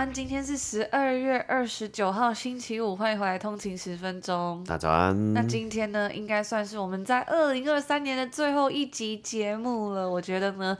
安，今天是十二月二十九号，星期五，欢迎回来通勤十分钟。大家早安。那今天呢，应该算是我们在二零二三年的最后一集节目了。我觉得呢。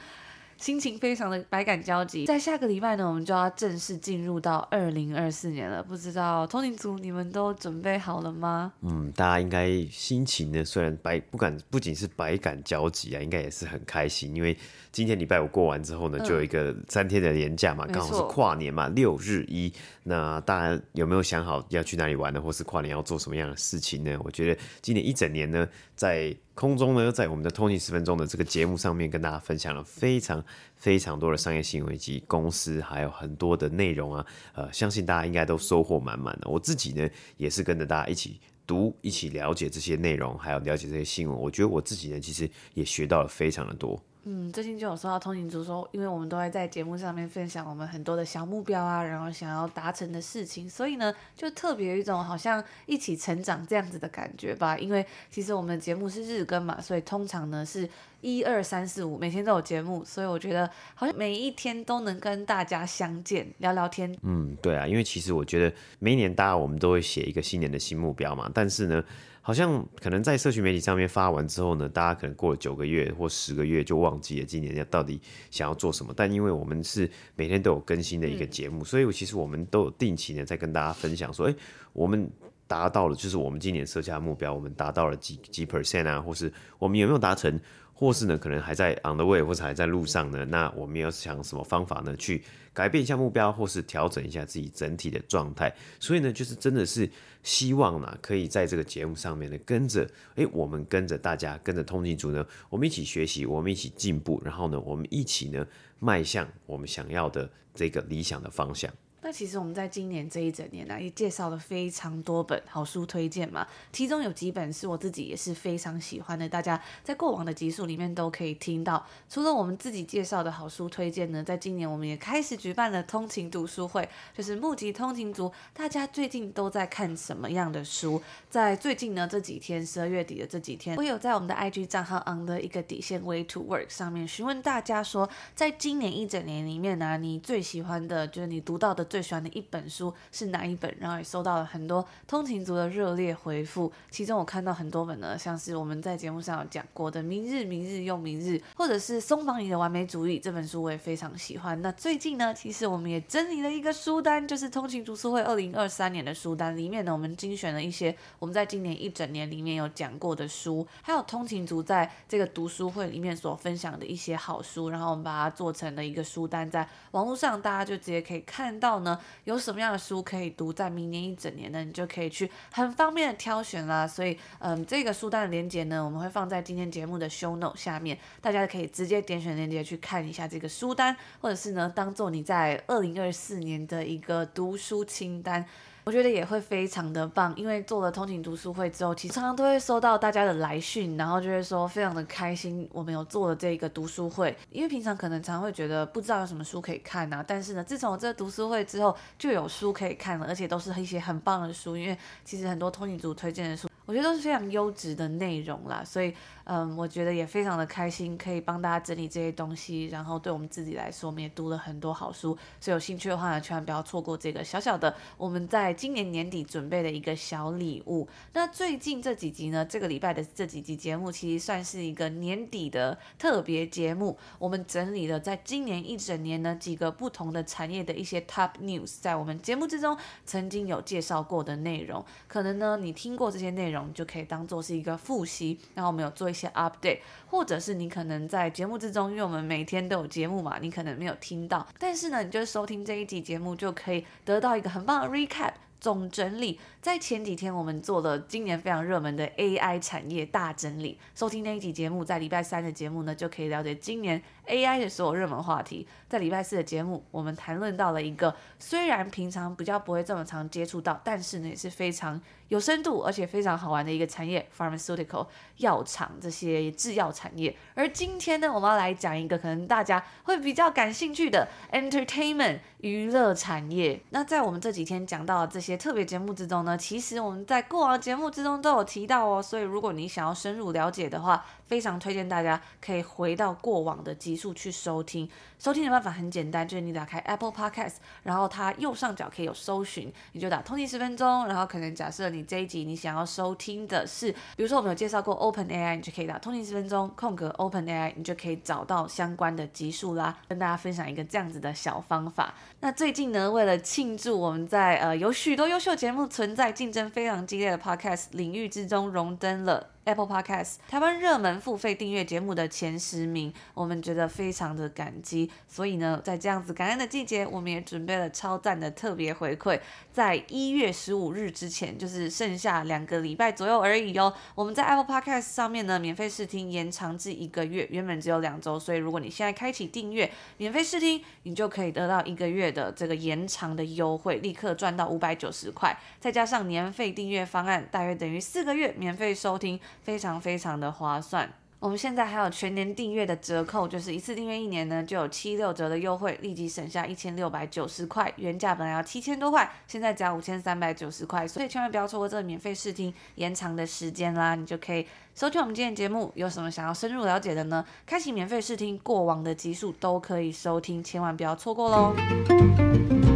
心情非常的百感交集，在下个礼拜呢，我们就要正式进入到二零二四年了。不知道通勤族你们都准备好了吗？嗯，大家应该心情呢，虽然百不敢，不仅是百感交集啊，应该也是很开心，因为今天礼拜五过完之后呢，就有一个三天的年假嘛，刚、嗯、好是跨年嘛，六日一。那大家有没有想好要去哪里玩呢？或是跨年要做什么样的事情呢？我觉得今年一整年呢，在空中呢，在我们的通勤十分钟的这个节目上面，跟大家分享了非常非常多的商业新闻以及公司，还有很多的内容啊。呃，相信大家应该都收获满满的。我自己呢，也是跟着大家一起读，一起了解这些内容，还有了解这些新闻。我觉得我自己呢，其实也学到了非常的多。嗯，最近就有收到通勤族说，因为我们都会在节目上面分享我们很多的小目标啊，然后想要达成的事情，所以呢，就特别有一种好像一起成长这样子的感觉吧。因为其实我们的节目是日更嘛，所以通常呢是一二三四五每天都有节目，所以我觉得好像每一天都能跟大家相见聊聊天。嗯，对啊，因为其实我觉得每一年大家我们都会写一个新年的新目标嘛，但是呢。好像可能在社群媒体上面发完之后呢，大家可能过了九个月或十个月就忘记了今年要到底想要做什么。但因为我们是每天都有更新的一个节目，所以其实我们都有定期呢在跟大家分享说，哎，我们达到了，就是我们今年设下的目标，我们达到了几几 percent 啊，或是我们有没有达成？或是呢，可能还在 on the way，或者还在路上呢。那我们要想什么方法呢？去改变一下目标，或是调整一下自己整体的状态。所以呢，就是真的是希望呢，可以在这个节目上面呢，跟着，诶，我们跟着大家，跟着通勤族呢，我们一起学习，我们一起进步，然后呢，我们一起呢，迈向我们想要的这个理想的方向。那其实我们在今年这一整年呢，也介绍了非常多本好书推荐嘛，其中有几本是我自己也是非常喜欢的，大家在过往的集数里面都可以听到。除了我们自己介绍的好书推荐呢，在今年我们也开始举办了通勤读书会，就是募集通勤族，大家最近都在看什么样的书？在最近呢这几天，十二月底的这几天，我有在我们的 IG 账号 on 的一个底线 way to work 上面询问大家说，在今年一整年里面呢，你最喜欢的，就是你读到的。最喜欢的一本书是哪一本？然后也收到了很多通勤族的热烈回复。其中我看到很多本呢，像是我们在节目上有讲过的《明日，明日又明日》，或者是松绑你的完美主义这本书，我也非常喜欢。那最近呢，其实我们也整理了一个书单，就是通勤读书会二零二三年的书单里面呢，我们精选了一些我们在今年一整年里面有讲过的书，还有通勤族在这个读书会里面所分享的一些好书，然后我们把它做成了一个书单，在网络上大家就直接可以看到。呢，有什么样的书可以读，在明年一整年呢？你就可以去很方便的挑选啦。所以，嗯，这个书单的链接呢，我们会放在今天节目的 show note 下面，大家可以直接点选链接去看一下这个书单，或者是呢，当做你在二零二四年的一个读书清单。我觉得也会非常的棒，因为做了通勤读书会之后，其实常常都会收到大家的来讯，然后就会说非常的开心，我们有做了这个读书会。因为平常可能常常会觉得不知道有什么书可以看啊，但是呢，自从我这个读书会之后，就有书可以看了，而且都是一些很棒的书，因为其实很多通勤族推荐的书。我觉得都是非常优质的内容啦，所以嗯，我觉得也非常的开心，可以帮大家整理这些东西，然后对我们自己来说，我们也读了很多好书，所以有兴趣的话呢，千万不要错过这个小小的我们在今年年底准备的一个小礼物。那最近这几集呢，这个礼拜的这几集节目，其实算是一个年底的特别节目，我们整理了在今年一整年呢几个不同的产业的一些 top news，在我们节目之中曾经有介绍过的内容，可能呢你听过这些内容。就可以当做是一个复习，然后我们有做一些 update，或者是你可能在节目之中，因为我们每天都有节目嘛，你可能没有听到，但是呢，你就收听这一集节目，就可以得到一个很棒的 recap 总整理。在前几天我们做了今年非常热门的 AI 产业大整理，收听那一集节目，在礼拜三的节目呢，就可以了解今年 AI 的所有热门话题。在礼拜四的节目，我们谈论到了一个虽然平常比较不会这么常接触到，但是呢也是非常有深度而且非常好玩的一个产业，pharmaceutical 药厂这些制药产业。而今天呢，我们要来讲一个可能大家会比较感兴趣的 entertainment 娱乐产业。那在我们这几天讲到的这些特别节目之中呢，其实我们在过往节目之中都有提到哦。所以如果你想要深入了解的话，非常推荐大家可以回到过往的集数去收听。收听的办法很简单，就是你打开 Apple Podcast，然后它右上角可以有搜寻，你就打通勤十分钟，然后可能假设你这一集你想要收听的是，比如说我们有介绍过 Open AI，你就可以打通勤十分钟空格 Open AI，你就可以找到相关的集数啦。跟大家分享一个这样子的小方法。那最近呢，为了庆祝我们在呃有许多优秀节目存在竞争非常激烈的 Podcast 领域之中荣登了。Apple Podcast 台湾热门付费订阅节目的前十名，我们觉得非常的感激。所以呢，在这样子感恩的季节，我们也准备了超赞的特别回馈，在一月十五日之前，就是剩下两个礼拜左右而已哦。我们在 Apple Podcast 上面呢，免费试听延长至一个月，原本只有两周，所以如果你现在开启订阅免费试听，你就可以得到一个月的这个延长的优惠，立刻赚到五百九十块，再加上年费订阅方案，大约等于四个月免费收听。非常非常的划算，我们现在还有全年订阅的折扣，就是一次订阅一年呢，就有七六折的优惠，立即省下一千六百九十块，原价本来要七千多块，现在只要五千三百九十块，所以千万不要错过这个免费试听延长的时间啦，你就可以收听我们今天节目。有什么想要深入了解的呢？开启免费试听，过往的集数都可以收听，千万不要错过喽。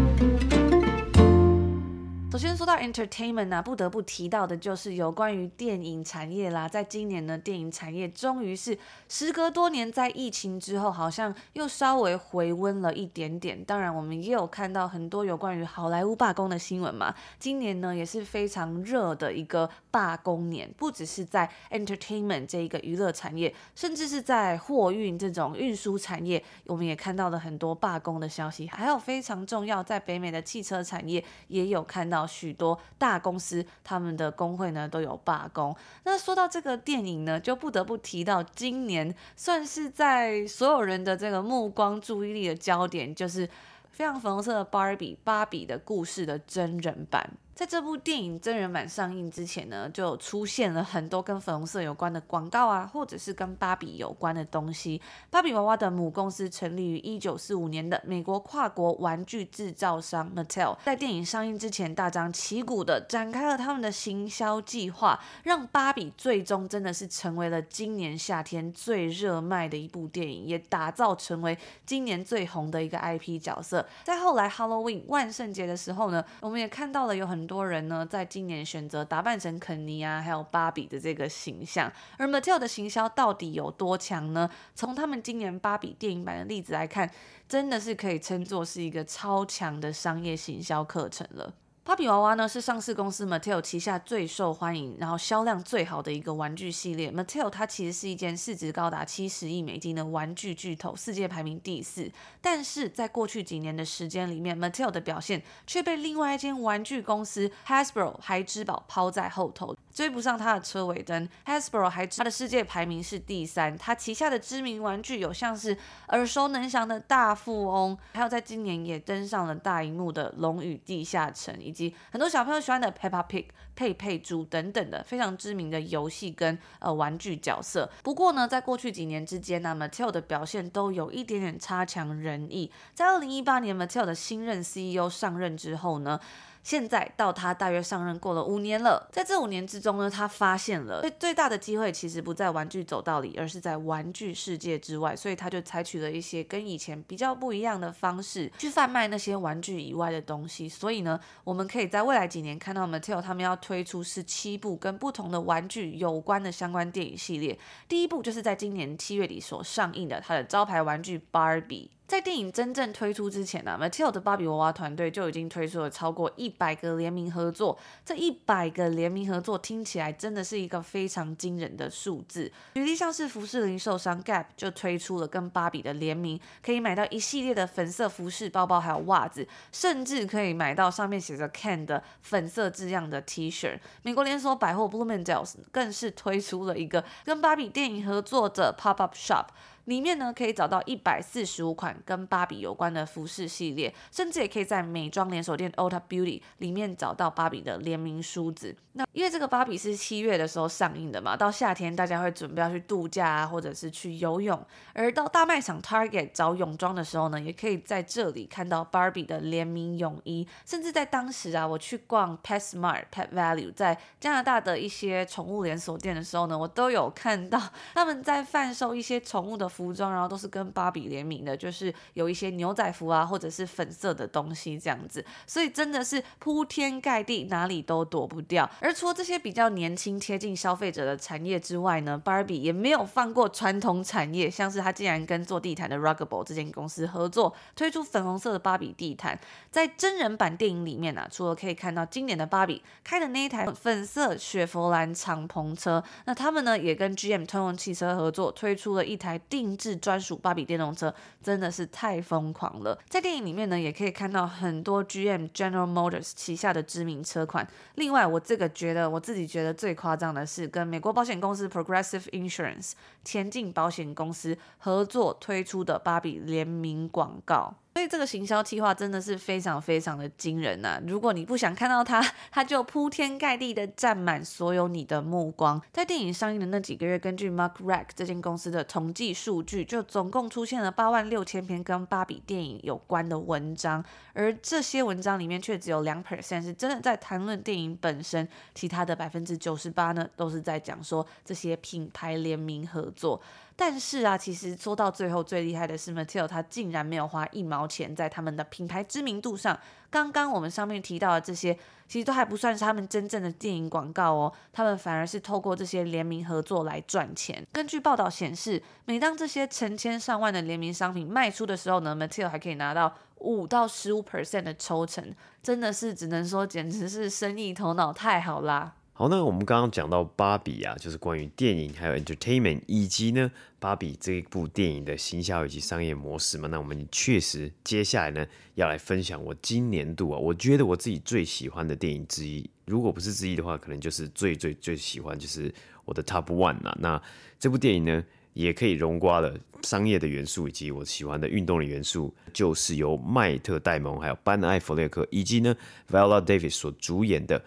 首先说到 entertainment 啊，不得不提到的就是有关于电影产业啦。在今年呢，电影产业终于是时隔多年，在疫情之后，好像又稍微回温了一点点。当然，我们也有看到很多有关于好莱坞罢工的新闻嘛。今年呢，也是非常热的一个罢工年，不只是在 entertainment 这一个娱乐产业，甚至是在货运这种运输产业，我们也看到了很多罢工的消息。还有非常重要，在北美的汽车产业也有看到。许多大公司他们的工会呢都有罢工。那说到这个电影呢，就不得不提到今年算是在所有人的这个目光注意力的焦点，就是非常粉红色的芭比，芭比的故事的真人版。在这部电影真人版上映之前呢，就出现了很多跟粉红色有关的广告啊，或者是跟芭比有关的东西。芭比娃娃的母公司成立于一九四五年的美国跨国玩具制造商 Mattel，在电影上映之前大张旗鼓的展开了他们的行销计划，让芭比最终真的是成为了今年夏天最热卖的一部电影，也打造成为今年最红的一个 IP 角色。在后来 Halloween 万圣节的时候呢，我们也看到了有很很多人呢，在今年选择打扮成肯尼啊，还有芭比的这个形象。而 Mattel 的行销到底有多强呢？从他们今年芭比电影版的例子来看，真的是可以称作是一个超强的商业行销课程了。芭比娃娃呢，是上市公司 Mattel 旗下最受欢迎，然后销量最好的一个玩具系列。Mattel 它其实是一间市值高达七十亿美金的玩具巨头，世界排名第四。但是在过去几年的时间里面，Mattel 的表现却被另外一间玩具公司 Hasbro 孩之宝抛在后头。追不上它的车尾灯，Hasbro 还它的世界排名是第三。它旗下的知名玩具有像是耳熟能详的大富翁，还有在今年也登上了大荧幕的《龙与地下城》，以及很多小朋友喜欢的 Peppa Pig 佩佩猪等等的非常知名的游戏跟呃玩具角色。不过呢，在过去几年之间呢，Mattel 的表现都有一点点差强人意。在二零一八年，Mattel 的新任 CEO 上任之后呢，现在到他大约上任过了五年了，在这五年之中呢，他发现了最最大的机会其实不在玩具走道里，而是在玩具世界之外，所以他就采取了一些跟以前比较不一样的方式去贩卖那些玩具以外的东西。所以呢，我们可以在未来几年看到 Mattel 他们要推出十七部跟不同的玩具有关的相关电影系列。第一部就是在今年七月底所上映的他的招牌玩具 Barbie。在电影真正推出之前呢，Mattel 的芭比娃娃团队就已经推出了超过一百个联名合作。这一百个联名合作听起来真的是一个非常惊人的数字。举例像是服饰零售商 Gap 就推出了跟芭比的联名，可以买到一系列的粉色服饰、包包还有袜子，甚至可以买到上面写着 Ken 的粉色字样的 T 恤。美国连锁百货 Bloomingdale's 更是推出了一个跟芭比电影合作的 Pop Up Shop。里面呢可以找到一百四十五款跟芭比有关的服饰系列，甚至也可以在美妆连锁店 Ulta Beauty 里面找到芭比的联名梳子。那因为这个芭比是七月的时候上映的嘛，到夏天大家会准备要去度假啊，或者是去游泳，而到大卖场 Target 找泳装的时候呢，也可以在这里看到芭比的联名泳衣，甚至在当时啊，我去逛 PetSmart Pet Value 在加拿大的一些宠物连锁店的时候呢，我都有看到他们在贩售一些宠物的服装，然后都是跟芭比联名的，就是有一些牛仔服啊，或者是粉色的东西这样子，所以真的是铺天盖地，哪里都躲不掉。而除了这些比较年轻、贴近消费者的产业之外呢，芭比也没有放过传统产业，像是他竟然跟做地毯的 Rugable 这间公司合作，推出粉红色的芭比地毯。在真人版电影里面啊，除了可以看到经典的芭比开的那一台粉色雪佛兰敞篷车，那他们呢也跟 GM 通用汽车合作，推出了一台定制专属芭比电动车，真的是太疯狂了。在电影里面呢，也可以看到很多 GM General Motors 旗下的知名车款。另外，我这个觉得我自己觉得最夸张的是，跟美国保险公司 Progressive Insurance 前进保险公司合作推出的芭比联名广告。以这个行销计划真的是非常非常的惊人呐、啊！如果你不想看到它，它就铺天盖地的占满所有你的目光。在电影上映的那几个月，根据 Mark Rack 这间公司的统计数据，就总共出现了八万六千篇跟芭比电影有关的文章，而这些文章里面却只有两 percent 是真的在谈论电影本身，其他的百分之九十八呢，都是在讲说这些品牌联名合作。但是啊，其实说到最后最厉害的是 Mattel，他竟然没有花一毛钱在他们的品牌知名度上。刚刚我们上面提到的这些，其实都还不算是他们真正的电影广告哦，他们反而是透过这些联名合作来赚钱。根据报道显示，每当这些成千上万的联名商品卖出的时候呢，Mattel 还可以拿到五到十五 percent 的抽成，真的是只能说简直是生意头脑太好啦。好，那我们刚刚讲到芭比啊，就是关于电影还有 entertainment，以及呢芭比这一部电影的行销以及商业模式嘛。那我们确实接下来呢要来分享我今年度啊，我觉得我自己最喜欢的电影之一，如果不是之一的话，可能就是最最最喜欢，就是我的 top one 啦。那这部电影呢也可以融刮了商业的元素以及我喜欢的运动的元素，就是由迈特戴蒙还有班艾弗列克以及呢 Viola Davis 所主演的。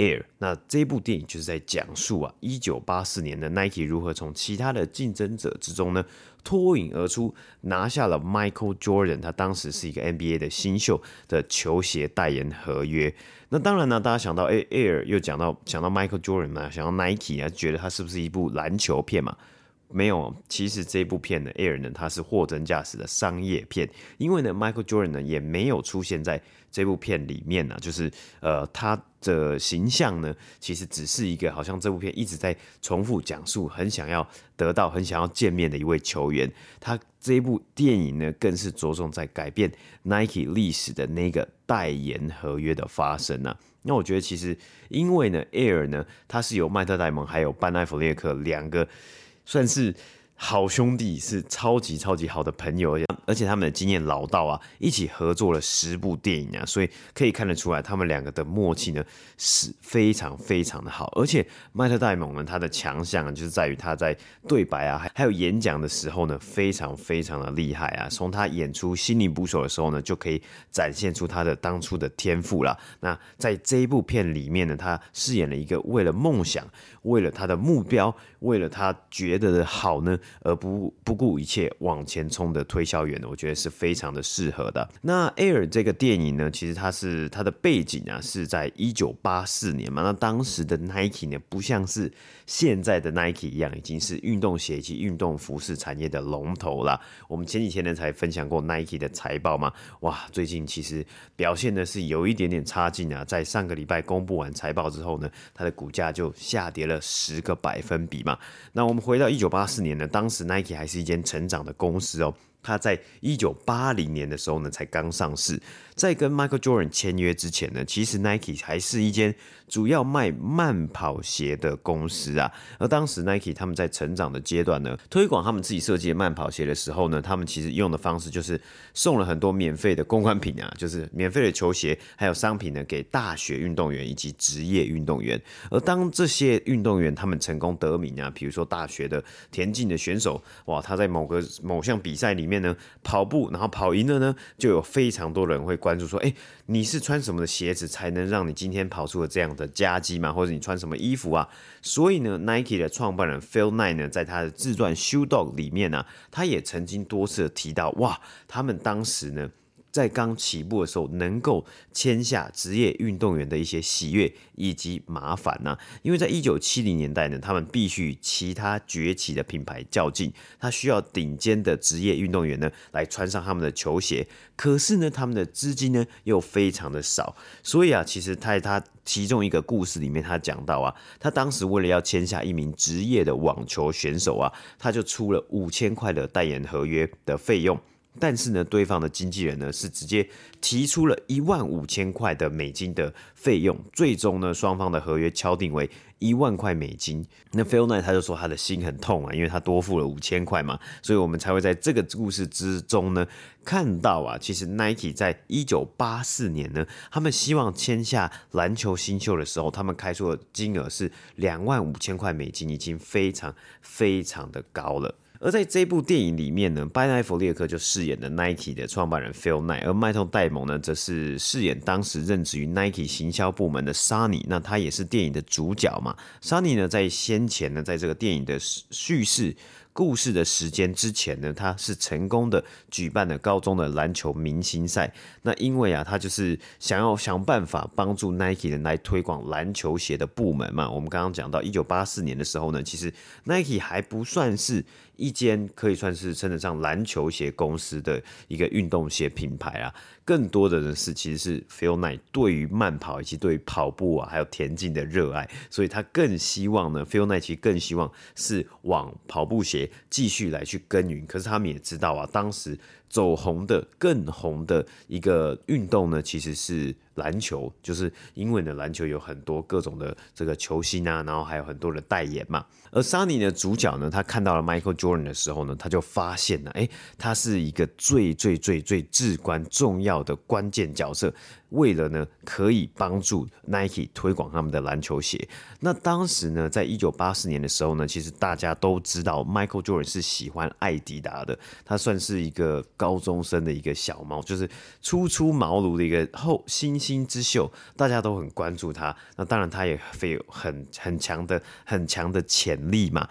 Air，那这部电影就是在讲述啊，一九八四年的 Nike 如何从其他的竞争者之中呢脱颖而出，拿下了 Michael Jordan，他当时是一个 NBA 的新秀的球鞋代言合约。那当然呢，大家想到诶 Air 又讲到想到 Michael Jordan 嘛，想到 Nike 啊，觉得它是不是一部篮球片嘛？没有，其实这部片的，Air 呢，它是货真价实的商业片，因为呢，Michael Jordan 呢也没有出现在这部片里面呢，就是呃，他的形象呢，其实只是一个好像这部片一直在重复讲述，很想要得到、很想要见面的一位球员。他这一部电影呢，更是着重在改变 Nike 历史的那个代言合约的发生呢。那我觉得其实因为呢，Air 呢，它是由迈特戴蒙还有班奈弗列克两个。算是好兄弟，是超级超级好的朋友，而且他们的经验老道啊，一起合作了十部电影啊，所以可以看得出来，他们两个的默契呢是非常非常的好。而且迈特戴蒙呢，他的强项就是在于他在对白啊，还还有演讲的时候呢，非常非常的厉害啊。从他演出心灵捕手的时候呢，就可以展现出他的当初的天赋啦。那在这一部片里面呢，他饰演了一个为了梦想，为了他的目标，为了他觉得的好呢。而不不顾一切往前冲的推销员呢，我觉得是非常的适合的。那 Air 这个电影呢，其实它是它的背景啊，是在一九八四年嘛。那当时的 Nike 呢，不像是现在的 Nike 一样，已经是运动鞋及运动服饰产业的龙头了。我们前几天呢才分享过 Nike 的财报嘛，哇，最近其实表现的是有一点点差劲啊。在上个礼拜公布完财报之后呢，它的股价就下跌了十个百分比嘛。那我们回到一九八四年呢，当时 Nike 还是一间成长的公司哦，它在一九八零年的时候呢，才刚上市。在跟 Michael Jordan 签约之前呢，其实 Nike 还是一间主要卖慢跑鞋的公司啊。而当时 Nike 他们在成长的阶段呢，推广他们自己设计的慢跑鞋的时候呢，他们其实用的方式就是送了很多免费的公关品啊，就是免费的球鞋还有商品呢，给大学运动员以及职业运动员。而当这些运动员他们成功得名啊，比如说大学的田径的选手，哇，他在某个某项比赛里面呢跑步，然后跑赢了呢，就有非常多人会关。关注说，哎，你是穿什么的鞋子才能让你今天跑出了这样的佳绩吗？或者你穿什么衣服啊？所以呢，Nike 的创办人 Phil Knight 呢，在他的自传《Shoe Dog》里面呢、他也曾经多次提到，哇，他们当时呢。在刚起步的时候，能够签下职业运动员的一些喜悦以及麻烦呢、因为在一九七零年代呢，他们必须与其他崛起的品牌较劲，他需要顶尖的职业运动员呢来穿上他们的球鞋。可是呢，他们的资金呢又非常的少，所以啊，其实在他其中一个故事里面，他讲到啊，他当时为了要签下一名职业的网球选手啊，他就出了五千块的代言合约的费用。但是呢，对方的经纪人呢是直接提出了一万五千块的美金的费用，最终呢，双方的合约敲定为一万块美金。那 Phil Knight 他就说他的心很痛啊，因为他多付了五千块嘛，所以我们才会在这个故事之中呢看到啊，其实 Nike 在一九八四年呢，他们希望签下篮球新秀的时候，他们开出的金额是两万五千块美金，已经非常非常的高了。而在这部电影里面呢，班艾弗列克就饰演了 Nike 的创办人 Phil Knight，而迈特戴蒙呢，则是饰演当时任职于 Nike 行销部门的 Sunny 那他也是电影的主角嘛。？Sunny 呢，在先前呢，在这个电影的叙事。故事的时间之前呢，他是成功的举办了高中的篮球明星赛。那因为啊，他就是想要想办法帮助 Nike 人来推广篮球鞋的部门嘛。我们刚刚讲到一九八四年的时候呢，其实 Nike 还不算是一间可以算是称得上篮球鞋公司的一个运动鞋品牌啊。更多的人是其实是 Phil Knight 对于慢跑以及对于跑步啊还有田径的热爱，所以他更希望呢，Phil Knight 其实更希望是往跑步鞋继续来去耕耘。可是他们也知道啊，当时。走红的更红的一个运动呢，其实是篮球，就是因为呢，篮球有很多各种的这个球星啊，然后还有很多的代言嘛。而 Sunny 的主角呢，他看到了 Michael Jordan 的时候呢，他就发现了，哎，他是一个最最最最至关重要的关键角色。为了呢，可以帮助 Nike 推广他们的篮球鞋。那当时呢，在一九八四年的时候呢，其实大家都知道 Michael Jordan 是喜欢艾迪达的，他算是一个高中生的一个小猫，就是初出茅庐的一个后新星之秀，大家都很关注他。那当然，他也会有很很强的很强的潜力嘛。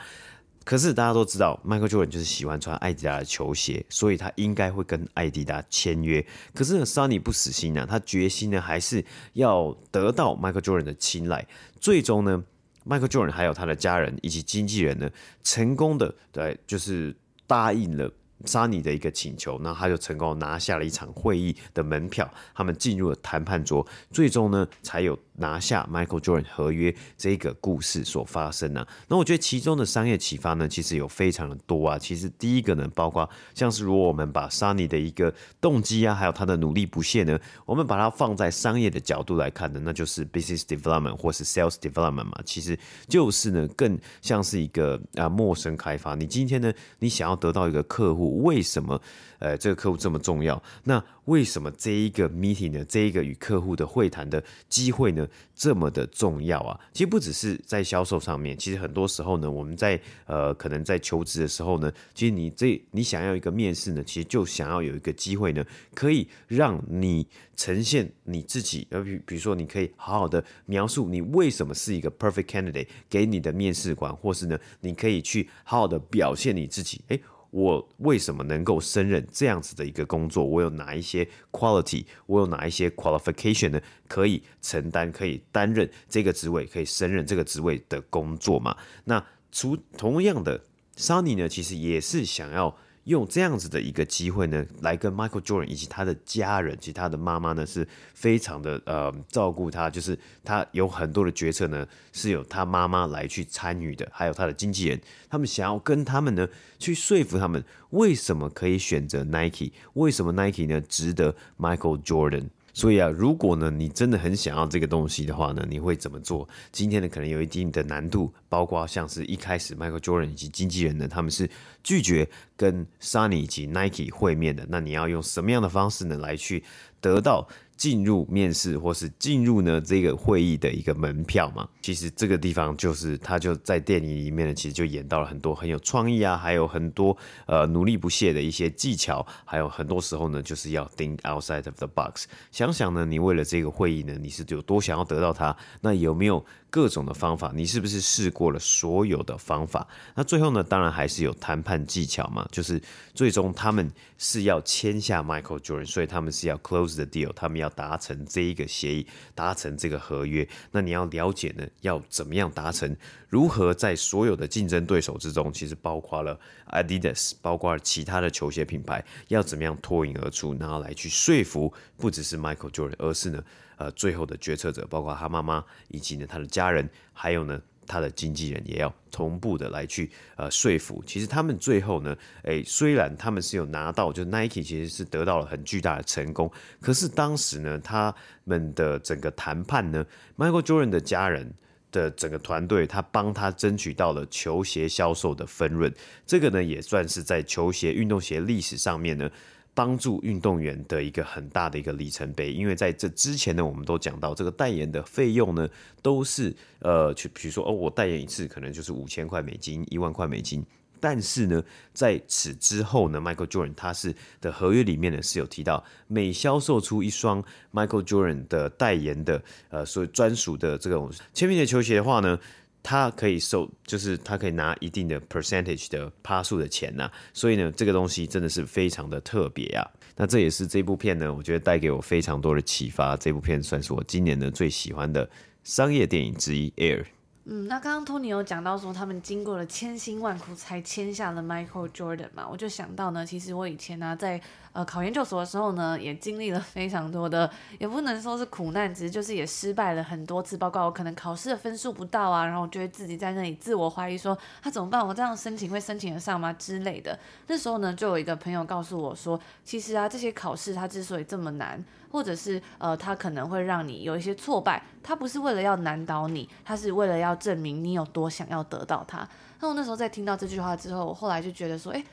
可是大家都知道，Michael Jordan 就是喜欢穿艾迪达的球鞋，所以他应该会跟艾迪达签约。可是呢，Sonny 不死心啊，他决心呢还是要得到 Michael Jordan 的青睐。最终呢，Michael Jordan 还有他的家人以及经纪人呢，成功的对，就是答应了。沙尼的一个请求，那他就成功拿下了一场会议的门票，他们进入了谈判桌，最终呢才有拿下 Michael Jordan 合约这个故事所发生呢、啊。那我觉得其中的商业启发呢，其实有非常的多啊。其实第一个呢，包括像是如果我们把 Sonny 的一个动机啊，还有他的努力不懈呢，我们把它放在商业的角度来看呢，那就是 business development 或是 sales development 嘛，其实就是呢更像是一个啊陌生开发。你今天呢，你想要得到一个客户。为什么呃这个客户这么重要？那为什么这一个 meeting 呢？这一个与客户的会谈的机会呢这么的重要啊？其实不只是在销售上面，其实很多时候呢，我们在呃可能在求职的时候呢，其实你这你想要一个面试呢，其实就想要有一个机会呢，可以让你呈现你自己，呃比比如说你可以好好的描述你为什么是一个 perfect candidate 给你的面试官，或是呢你可以去好好的表现你自己，诶我为什么能够胜任这样子的一个工作？我有哪一些 quality？我有哪一些 qualification 呢？可以承担、可以担任这个职位、可以胜任这个职位的工作嘛？那除同样的，Sunny 呢，其实也是想要用这样子的一个机会呢，来跟 Michael Jordan 以及他的家人，其实他的妈妈呢是非常的呃照顾他，就是他有很多的决策呢是由他妈妈来去参与的，还有他的经纪人，他们想要跟他们呢去说服他们为什么可以选择 Nike，为什么 Nike 呢值得 Michael Jordan。所以啊，如果呢你真的很想要这个东西的话呢，你会怎么做？今天呢可能有一定的难度，包括像是一开始 Michael Jordan 以及经纪人呢，他们是拒绝跟 Sunny 以及 Nike 会面的。那你要用什么样的方式呢来去得到？进入面试或是进入呢这个会议的一个门票嘛，其实这个地方就是他就在电影里面呢，其实就演到了很多很有创意啊，还有很多呃努力不懈的一些技巧，还有很多时候呢就是要 think outside of the box，想想呢你为了这个会议呢你是有多想要得到它，那有没有？各种的方法，你是不是试过了所有的方法？那最后呢，当然还是有谈判技巧嘛，就是最终他们是要签下 Michael Jordan，所以他们是要 close the deal，他们要达成这一个协议，达成这个合约。那你要了解呢，要怎么样达成？如何在所有的竞争对手之中，其实包括了 Adidas，包括了其他的球鞋品牌，要怎么样脱颖而出，然后来去说服不只是 Michael Jordan，而是呢？呃，最后的决策者包括他妈妈，以及呢他的家人，还有呢他的经纪人，也要同步的来去呃说服。其实他们最后呢，诶，虽然他们是有拿到，就 Nike 其实是得到了很巨大的成功，可是当时呢，他们的整个谈判呢，Michael Jordan 的家人的整个团队，他帮他争取到了球鞋销售的分润，这个呢也算是在球鞋运动鞋历史上面呢。帮助运动员的一个很大的一个里程碑，因为在这之前呢，我们都讲到这个代言的费用呢，都是呃，去比如说哦，我代言一次可能就是五千块美金、一万块美金，但是呢，在此之后呢，Michael Jordan 他是的合约里面呢是有提到，每销售出一双 Michael Jordan 的代言的呃，所谓专属的这种签名的球鞋的话呢。他可以收，就是他可以拿一定的 percentage 的趴数的钱呐、所以呢，这个东西真的是非常的特别啊。那这也是这部片呢，我觉得带给我非常多的启发。这部片算是我今年的最喜欢的商业电影之一，《Air》。嗯，那刚刚托尼有讲到说，他们经过了千辛万苦才签下了 Michael Jordan 嘛，我就想到呢，其实我以前呢、啊、在呃考研究所的时候呢，也经历了非常多的，也不能说是苦难，只是就是也失败了很多次，包括我可能考试的分数不到啊，然后我就会自己在那里自我怀疑说，他、怎么办？我这样申请会申请得上吗？之类的。那时候呢，就有一个朋友告诉我说，其实啊，这些考试它之所以这么难。或者是呃，他可能会让你有一些挫败，他不是为了要难倒你，他是为了要证明你有多想要得到他。那我那时候在听到这句话之后，我后来就觉得说，诶，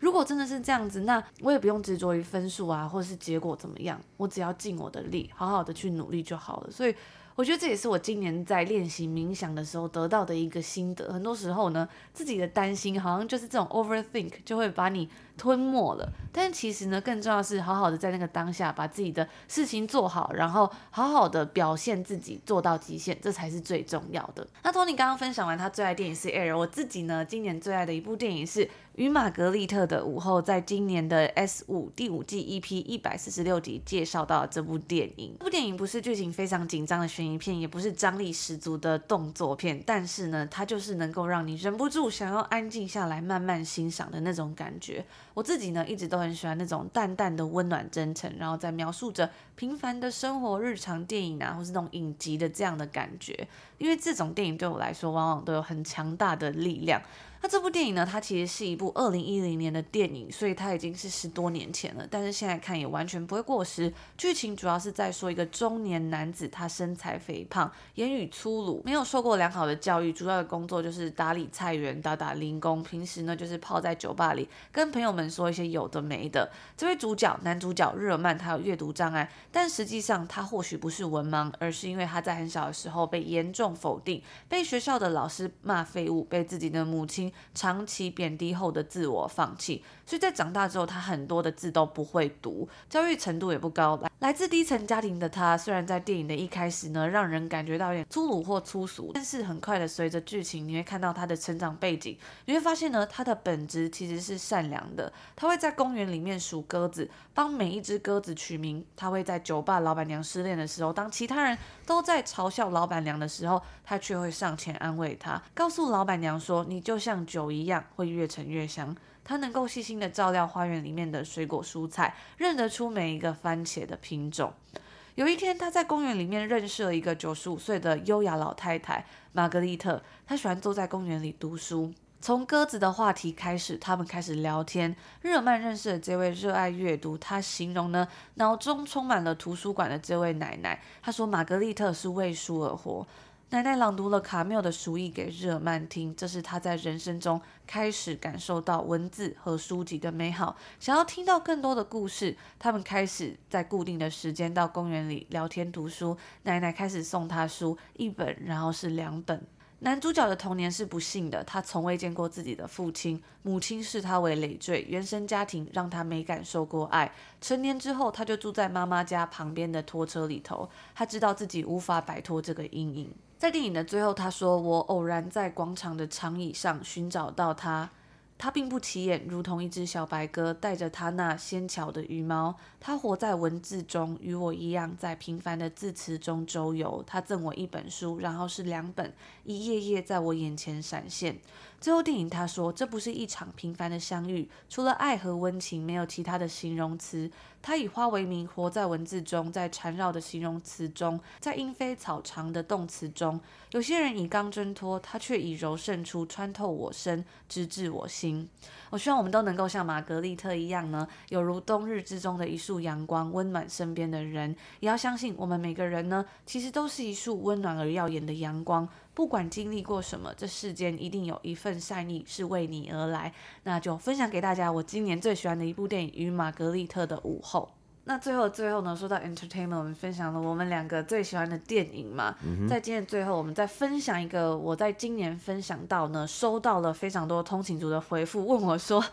如果真的是这样子，那我也不用执着于分数啊，或者是结果怎么样，我只要尽我的力，好好的去努力就好了。所以。我觉得这也是我今年在练习冥想的时候得到的一个心得。很多时候呢，自己的担心好像就是这种 overthink 就会把你吞没了。但其实呢，更重要的是好好的在那个当下把自己的事情做好，然后好好的表现自己，做到极限，这才是最重要的。那 Tony 刚刚分享完他最爱电影是 Air，我自己呢，今年最爱的一部电影是。与玛格丽特的午后，在今年的 S 五第五季 EP 一百四十六集介绍到这部电影。这部电影不是剧情非常紧张的悬疑片，也不是张力十足的动作片，但是呢，它就是能够让你忍不住想要安静下来慢慢欣赏的那种感觉。我自己呢，一直都很喜欢那种淡淡的温暖真诚，然后在描述着平凡的生活日常电影啊，或是那种影集的这样的感觉。因为这种电影对我来说，往往都有很强大的力量。那这部电影呢，它其实是一部二零一零年的电影，所以它已经是十多年前了。但是现在看也完全不会过时。剧情主要是在说一个中年男子，他身材肥胖，言语粗鲁，没有受过良好的教育，主要的工作就是打理菜园、打打零工，平时呢就是泡在酒吧里跟朋友们说一些有的没的。这位主角，男主角日耳曼，他有阅读障碍，但实际上他或许不是文盲，而是因为他在很小的时候被严重否定，被学校的老师骂废物，被自己的母亲。长期贬低后的自我放弃，所以在长大之后，他很多的字都不会读，教育程度也不高。来自低层家庭的他，虽然在电影的一开始呢，让人感觉到有点粗鲁或粗俗，但是很快的随着剧情，你会看到他的成长背景，你会发现呢，他的本质其实是善良的。他会在公园里面数鸽子，帮每一只鸽子取名。他会在酒吧老板娘失恋的时候，当其他人都在嘲笑老板娘的时候，他却会上前安慰她，告诉老板娘说：“你就像酒一样，会越陈越香。”他能够细心的照料花园里面的水果蔬菜，认得出每一个番茄的品种。有一天，他在公园里面认识了一个九十五岁的优雅老太太玛格丽特。她喜欢坐在公园里读书。从鸽子的话题开始，他们开始聊天。日耳曼认识了这位热爱阅读，他形容呢，脑中充满了图书馆的这位奶奶。他说，玛格丽特是为书而活。奶奶朗读了卡缪的鼠疫给日耳曼听，这是他在人生中开始感受到文字和书籍的美好。想要听到更多的故事，他们开始在固定的时间到公园里聊天读书。奶奶开始送他书，一本，然后是两本。男主角的童年是不幸的，他从未见过自己的父亲，母亲视他为累赘，原生家庭让他没感受过爱。成年之后，他就住在妈妈家旁边的拖车里头，他知道自己无法摆脱这个阴影。在电影的最后，他说：“我偶然在广场的长椅上寻找到他。他并不起眼，如同一只小白鸽，带着他那纤巧的羽毛。他活在文字中，与我一样，在平凡的字词中周游。他赠我一本书，然后是两本，一页页在我眼前闪现。最后，电影他说，这不是一场平凡的相遇，除了爱和温情，没有其他的形容词。”他以花为名，活在文字中，在缠绕的形容词中，在莺飞草长的动词中。有些人以刚挣脱，他却以柔胜出，穿透我身，直至我心。我希望我们都能够像玛格丽特一样呢，有如冬日之中的一束阳光，温暖身边的人。也要相信，我们每个人呢，其实都是一束温暖而耀眼的阳光。不管经历过什么，这世间一定有一份善意是为你而来。那就分享给大家，我今年最喜欢的一部电影《与玛格丽特的午后》。那最后最后呢，说到 entertainment，我们分享了我们两个最喜欢的电影嘛。嗯、在今天最后，我们再分享一个，我在今年分享到呢，收到了非常多通勤族的回复，问我说。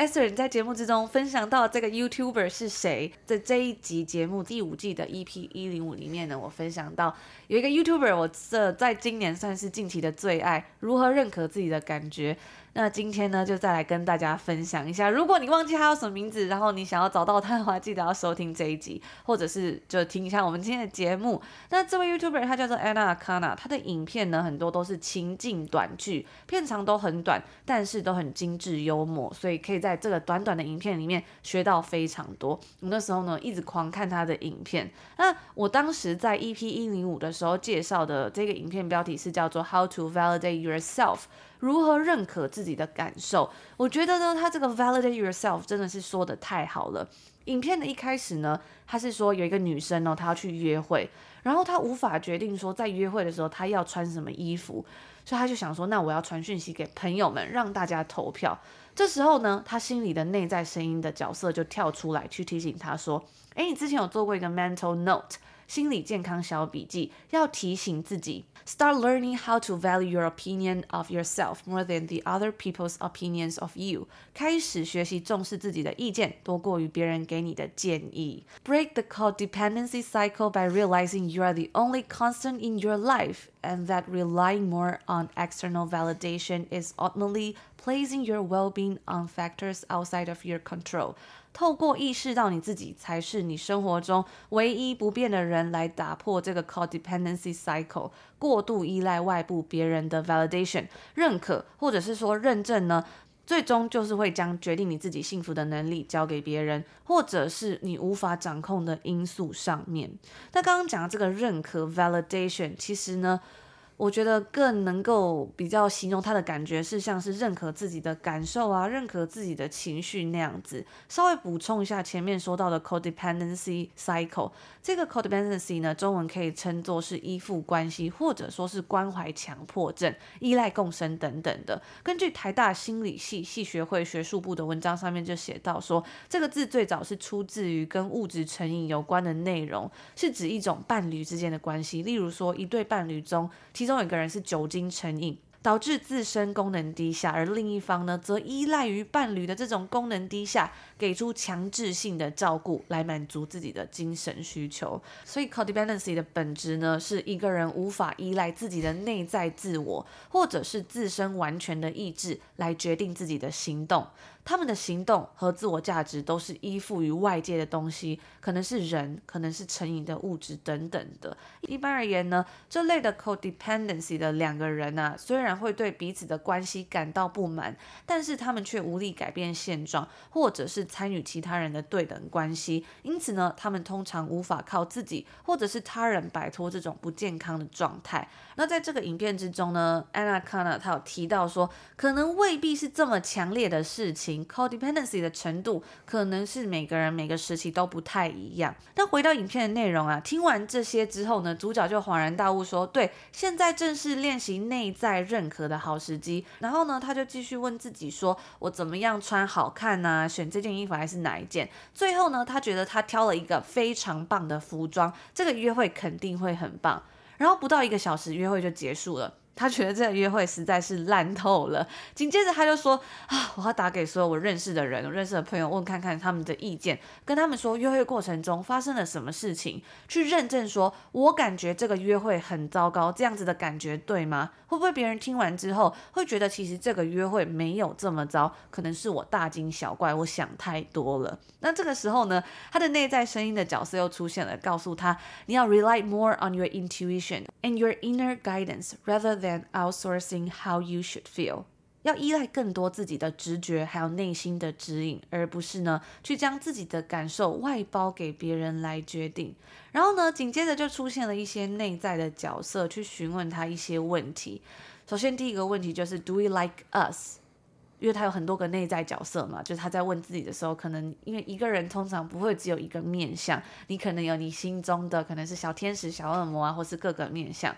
E s t e r 你在节目之中分享到这个 YouTuber 是谁？在这一集节目第五季的 EP 一零五里面呢，我分享到有一个 YouTuber，我这在今年算是近期的最爱，如何认可自己的感觉。那今天呢，就再来跟大家分享一下。如果你忘记他叫什么名字，然后你想要找到他的话，记得要收听这一集，或者是就听一下我们今天的节目。那这位 YouTuber 他叫做 Anna Kana，他的影片呢很多都是情境短剧，片长都很短，但是都很精致幽默，所以可以在这个短短的影片里面学到非常多。我那时候呢一直狂看他的影片。那我当时在 EP 一零五的时候介绍的这个影片标题是叫做 How to Validate Yourself。如何认可自己的感受？我觉得呢，他这个 validate yourself 真的是说得太好了。影片的一开始呢，他是说有一个女生哦，她要去约会，然后她无法决定说在约会的时候她要穿什么衣服，所以她就想说，那我要传讯息给朋友们，让大家投票。这时候呢，她心里的内在声音的角色就跳出来，去提醒她说：“诶，你之前有做过一个 mental note。”心理健康小笔记，要提醒自己，start learning how to value your opinion of yourself more than the other people's opinions of you。开始学习重视自己的意见，多过于别人给你的建议。Break the codependency cycle by realizing you are the only constant in your life and that relying more on external validation is ultimately placing your well-being on factors outside of your control。 透过意识到你自己才是你生活中唯一不变的人，来打破这个 codependency cycle，过度依赖外部别人的 validation 认可，或者是说认证呢，最终就是会将决定你自己幸福的能力交给别人，或者是你无法掌控的因素上面。那刚刚讲的这个认可 validation，其实呢，我觉得更能够比较形容他的感觉是像是认可自己的感受啊，认可自己的情绪那样子。稍微补充一下前面说到的 codependency cycle，这个 codependency 呢，中文可以称作是依附关系，或者说是关怀强迫症、依赖共生等等的。根据台大心理系系学会学术部的文章上面就写到说，这个字最早是出自于跟物质成瘾有关的内容，是指一种伴侣之间的关系，例如说一对伴侣中，其中有一个人是酒精成瘾，导致自身功能低下，而另一方呢，则依赖于伴侣的这种功能低下，给出强制性的照顾来满足自己的精神需求。所以 codependency 的本质呢，是一个人无法依赖自己的内在自我，或者是自身完全的意志来决定自己的行动。他们的行动和自我价值都是依附于外界的东西，可能是人，可能是成瘾的物质等等的。一般而言呢，这类的 codependency 的两个人啊，虽然会对彼此的关系感到不满，但是他们却无力改变现状，或者是参与其他人的对等关系。因此呢，他们通常无法靠自己或者是他人摆脱这种不健康的状态。那在这个影片之中呢，Anna Kana 她有提到说，可能未必是这么强烈的事情。Codependency 的程度可能是每个人每个时期都不太一样。那回到影片的内容啊，听完这些之后呢，主角就恍然大悟说：“对，现在正是练习内在认可的好时机。”然后呢，他就继续问自己说：“我怎么样穿好看呢？选这件衣服还是哪一件？”最后呢，他觉得他挑了一个非常棒的服装，这个约会肯定会很棒。然后不到一个小时，约会就结束了。他觉得这个约会实在是烂透了。紧接着他就说：“啊，我要打给所有我认识的人，认识的朋友，问看看他们的意见，跟他们说约会过程中发生了什么事情，去认证说，我感觉这个约会很糟糕，这样子的感觉对吗？会不会别人听完之后会觉得其实这个约会没有这么糟，可能是我大惊小怪，我想太多了。那这个时候呢，他的内在声音的角色又出现了，告诉他你要 rely more on your intuition and your inner guidance rather than And outsourcing how you should feel，要依赖更多自己的直觉，还有内心的指引，而不是呢去将自己的感受外包给别人来决定。然后呢，紧接着就出现了一些内在的角色去询问他一些问题。首先第一个问题就是 Do we like us？因为他有很多个内在角色嘛，就是他在问自己的时候，可能因为一个人通常不会只有一个面相，你可能有你心中的可能是小天使、小恶魔啊，或是各个面相。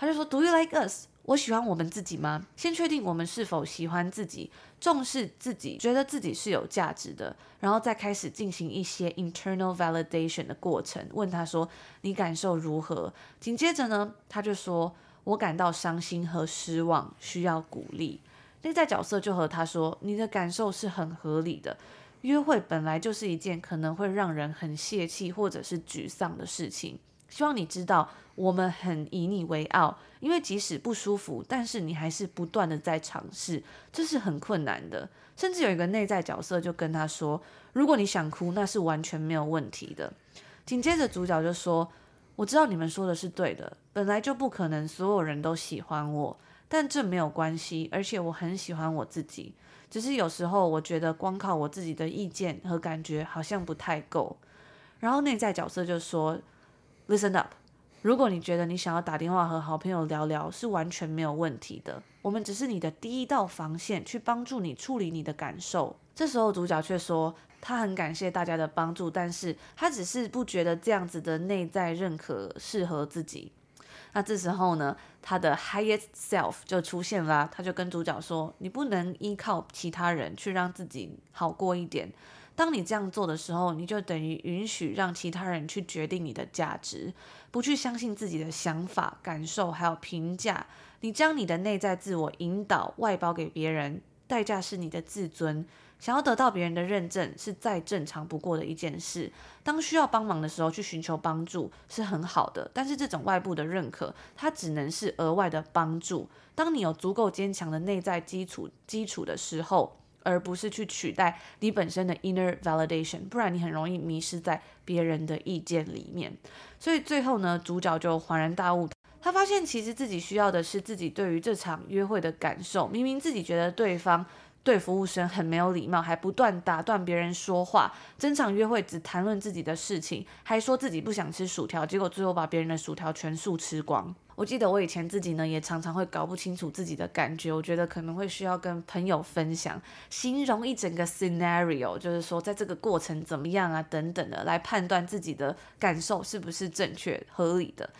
他就说：“Do you like us？我喜欢我们自己吗？先确定我们是否喜欢自己，重视自己，觉得自己是有价值的，然后再开始进行一些 internal validation 的过程。问他说：你感受如何？紧接着呢，他就说：我感到伤心和失望，需要鼓励。内在角色就和他说：你的感受是很合理的。约会本来就是一件可能会让人很泄气或者是沮丧的事情。”希望你知道，我们很以你为傲，因为即使不舒服，但是你还是不断的在尝试，这是很困难的。甚至有一个内在角色就跟他说：“如果你想哭，那是完全没有问题的。”紧接着主角就说：“我知道你们说的是对的，本来就不可能所有人都喜欢我，但这没有关系，而且我很喜欢我自己。只是有时候我觉得光靠我自己的意见和感觉好像不太够。”然后内在角色就说。Listen up，如果你觉得你想要打电话和好朋友聊聊，是完全没有问题的。我们只是你的第一道防线，去帮助你处理你的感受。这时候主角却说，他很感谢大家的帮助，但是他只是不觉得这样子的内在认可适合自己。那这时候呢，他的 highest self 就出现了，他就跟主角说，你不能依靠其他人去让自己好过一点。当你这样做的时候，你就等于允许让其他人去决定你的价值，不去相信自己的想法、感受还有评价。你将你的内在自我引导外包给别人，代价是你的自尊。想要得到别人的认证是再正常不过的一件事。当需要帮忙的时候去寻求帮助是很好的，但是这种外部的认可，它只能是额外的帮助。当你有足够坚强的内在基础基础的时候。而不是去取代你本身的 inner validation，不然你很容易迷失在别人的意见里面。所以最后呢，主角就恍然大悟，他发现其实自己需要的是自己对于这场约会的感受。明明自己觉得对方对服务生很没有礼貌，还不断打断别人说话，整场约会只谈论自己的事情，还说自己不想吃薯条，结果最后把别人的薯条全数吃光。我记得我以前自己呢，也常常会搞不清楚自己的感觉。我觉得可能会需要跟朋友分享，形容一整个 scenario，就是说在这个过程怎么样啊，等等的，来判断自己的感受是不是正确合理的。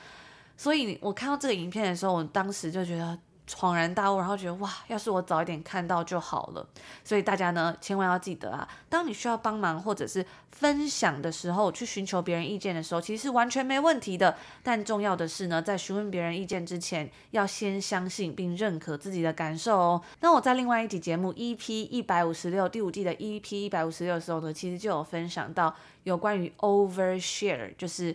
所以我看到这个影片的时候，我当时就觉得恍然大悟，然后觉得哇，要是我早一点看到就好了。所以大家呢，千万要记得啊，当你需要帮忙或者是分享的时候，去寻求别人意见的时候，其实是完全没问题的。但重要的是呢，在询问别人意见之前，要先相信并认可自己的感受哦。那我在另外一集节目 EP 一百五十六第五季的 EP 一百五十六的时候呢，其实就有分享到有关于 overshare，就是。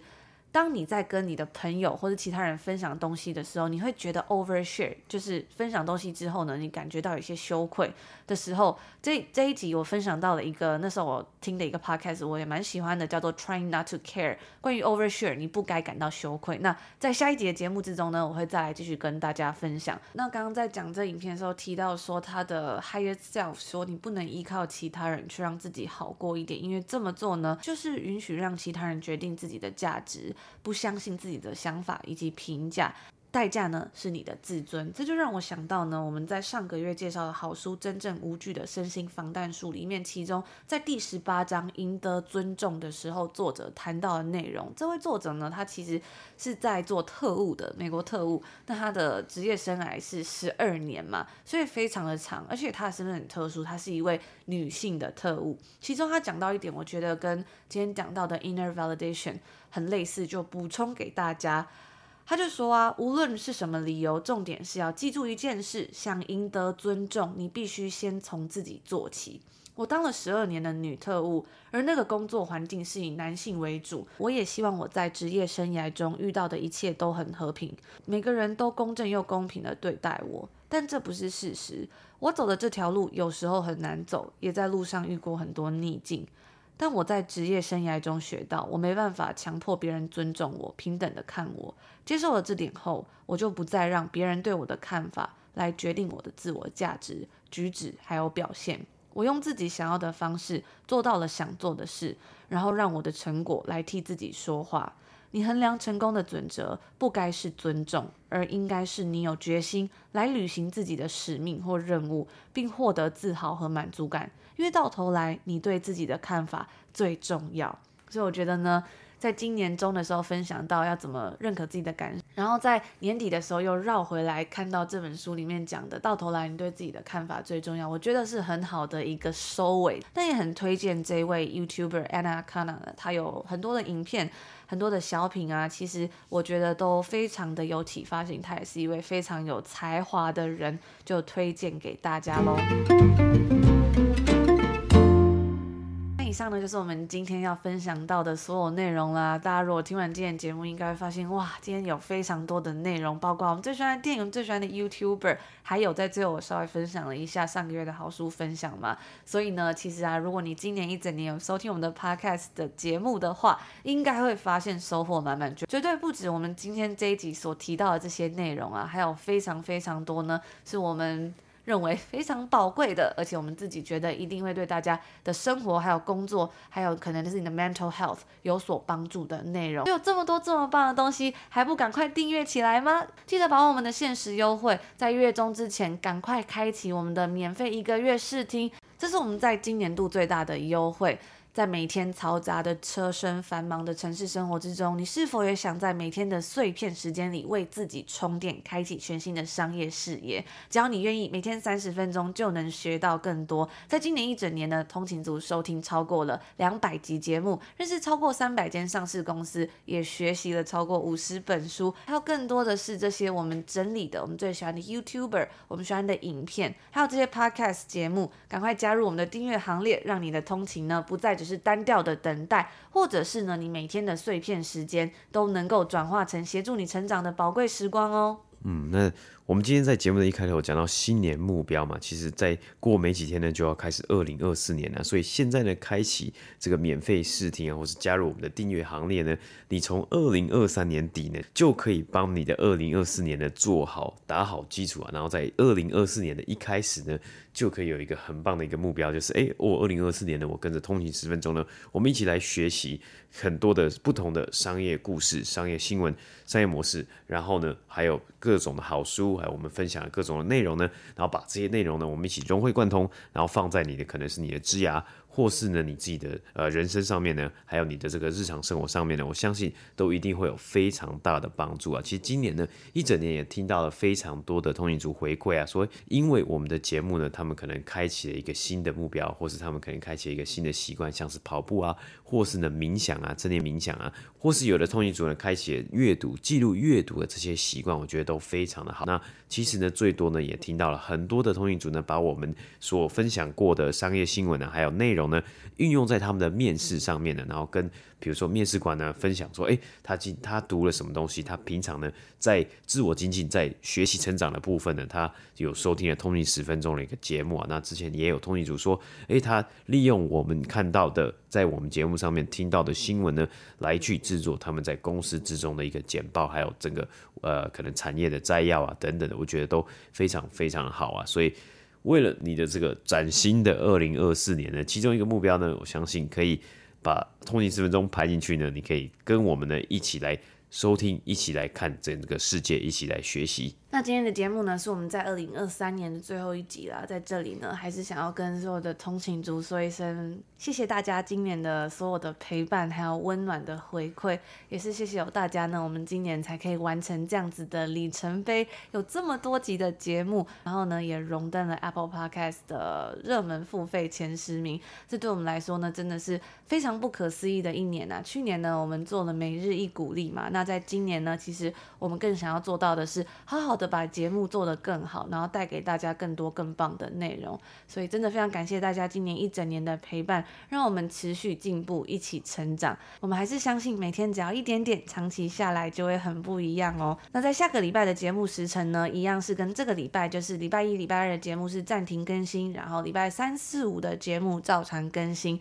当你在跟你的朋友或者其他人分享东西的时候，你会觉得 overshare，就是分享东西之后呢，你感觉到有些羞愧的时候，这这一集我分享到了一个那时候我听的一个 podcast，我也蛮喜欢的，叫做 Trying Not to Care，关于 overshare，你不该感到羞愧。那在下一集的节目之中呢，我会再来继续跟大家分享。那刚刚在讲这影片的时候提到说，他的 higher self 说你不能依靠其他人去让自己好过一点，因为这么做呢，就是允许让其他人决定自己的价值。不相信自己的想法以及评价，代价呢是你的自尊。这就让我想到呢，我们在上个月介绍的好书《真正无惧的身心防弹术》里面，其中在第十八章赢得尊重的时候，作者谈到的内容。这位作者呢，他其实是在做特务的，美国特务。那他的职业生涯是十二年嘛，所以非常的长，而且他的身份很特殊，他是一位女性的特务。其中他讲到一点，我觉得跟今天讲到的 inner validation。很类似，就补充给大家。他就说啊，无论是什么理由，重点是要记住一件事：想赢得尊重，你必须先从自己做起。我当了十二年的女特务，而那个工作环境是以男性为主。我也希望我在职业生涯中遇到的一切都很和平，每个人都公正又公平地对待我。但这不是事实。我走的这条路有时候很难走，也在路上遇过很多逆境。但我在职业生涯中学到，我没办法强迫别人尊重我、平等的看我。接受了这点后，我就不再让别人对我的看法来决定我的自我价值、举止还有表现。我用自己想要的方式做到了想做的事，然后让我的成果来替自己说话。你衡量成功的准则不该是尊重，而应该是你有决心来履行自己的使命或任务，并获得自豪和满足感。因为到头来，你对自己的看法最重要。所以我觉得呢，在今年中的时候分享到要怎么认可自己的感受，然后在年底的时候又绕回来看到这本书里面讲的，到头来你对自己的看法最重要。我觉得是很好的一个收尾。但也很推荐这位 YouTuber Anna Kana，他有很多的影片。很多的小品啊，其实我觉得都非常的有启发性。他也是一位非常有才华的人，就推荐给大家喽。以上呢，就是我们今天要分享到的所有内容啦。大家如果听完今天节目，应该会发现哇，今天有非常多的内容，包括我们最喜欢的电影、最喜欢的 YouTuber，还有在最后我稍微分享了一下上个月的好书分享嘛。所以呢，其实啊，如果你今年一整年有收听我们的 Podcast 的节目的话，应该会发现收获满满，绝对不止我们今天这一集所提到的这些内容啊，还有非常非常多呢，是我们。认为非常宝贵的，而且我们自己觉得一定会对大家的生活、还有工作，还有可能就是你的 mental health 有所帮助的内容。有这么多这么棒的东西，还不赶快订阅起来吗？记得把我们的限时优惠，在月中之前赶快开启我们的免费一个月试听，这是我们在今年度最大的优惠。在每天嘈杂的车声、繁忙的城市生活之中，你是否也想在每天的碎片时间里为自己充电，开启全新的商业视野？只要你愿意，每天三十分钟就能学到更多。在今年一整年呢，通勤族收听超过了两百集节目，认识超过三百间上市公司，也学习了超过五十本书，还有更多的是这些我们整理的我们最喜欢的 YouTuber，我们喜欢的影片，还有这些 Podcast 节目，赶快加入我们的订阅行列，让你的通勤呢不再只是单调的等待，或者是呢，你每天的碎片时间都能够转化成协助你成长的宝贵时光哦。嗯，那。我们今天在节目的一开头讲到新年目标嘛，其实再过没几天呢，就要开始二零二四年了。所以现在呢，开启这个免费试听啊，或是加入我们的订阅行列呢，你从二零二三年底呢，就可以帮你的二零二四年呢做好打好基础啊。然后在二零二四年的一开始呢，就可以有一个很棒的一个目标，就是哎，我二零二四年呢，我跟着通勤十分钟呢，我们一起来学习很多的不同的商业故事、商业新闻、商业模式，然后呢，还有各种的好书。还有我们分享的各种的内容呢，然后把这些内容呢，我们一起融会贯通，然后放在你的可能是你的枝芽，或是呢你自己的呃人生上面呢，还有你的这个日常生活上面呢，我相信都一定会有非常大的帮助啊。其实今年呢一整年也听到了非常多的通勤族回馈啊，说因为我们的节目呢，他们可能开启了一个新的目标，或是他们可能开启了一个新的习惯，像是跑步啊，或是呢冥想啊，正念冥想啊，或是有的通勤族呢开启了阅读、记录阅读的这些习惯，我觉得都非常的好。那其实呢，最多呢也听到了很多的通勤族呢，把我们所分享过的商业新闻呢，还有内容呢，运用在他们的面试上面呢，然后跟比如说面试官呢分享说，诶，他今他读了什么东西，他平常呢在自我精进、在学习成长的部分呢，他有收听了通勤十分钟的一个节目啊。那之前也有通勤组说，诶，他利用我们看到的，在我们节目上面听到的新闻呢，来去制作他们在公司之中的一个简报，还有整个呃可能产业的摘要啊等等的，我觉得都非常非常好啊。所以为了你的这个崭新的二零二四年呢，其中一个目标呢，我相信可以把通勤十分钟排进去呢，你可以跟我们呢一起来收听，一起来看整个世界，一起来学习。那今天的节目呢，是我们在二零二三年的最后一集啦，在这里呢，还是想要跟所有的通勤族说一声，谢谢大家今年的所有的陪伴，还有温暖的回馈，也是谢谢有大家呢，我们今年才可以完成这样子的里程碑，有这么多集的节目，然后呢，也荣登了 Apple Podcast 的热门付费前十名，这对我们来说呢，真的是非常不可思议的一年啊！去年呢，我们做了每日一鼓励嘛，那在今年呢，其实我们更想要做到的是，好好的。把节目做得更好，然后带给大家更多更棒的内容，所以真的非常感谢大家今年一整年的陪伴，让我们持续进步，一起成长。我们还是相信每天只要一点点，长期下来就会很不一样哦。那在下个礼拜的节目时程呢，一样是跟这个礼拜，就是礼拜一、礼拜二的节目是暂停更新，然后礼拜三四五的节目照常更新。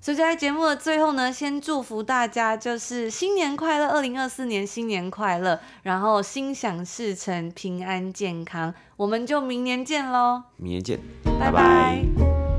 所以在节目的最后呢，先祝福大家，就是新年快乐，二零二四年新年快乐，然后心想事成，平安健康，我们就明年见喽！明年见，拜拜。拜拜。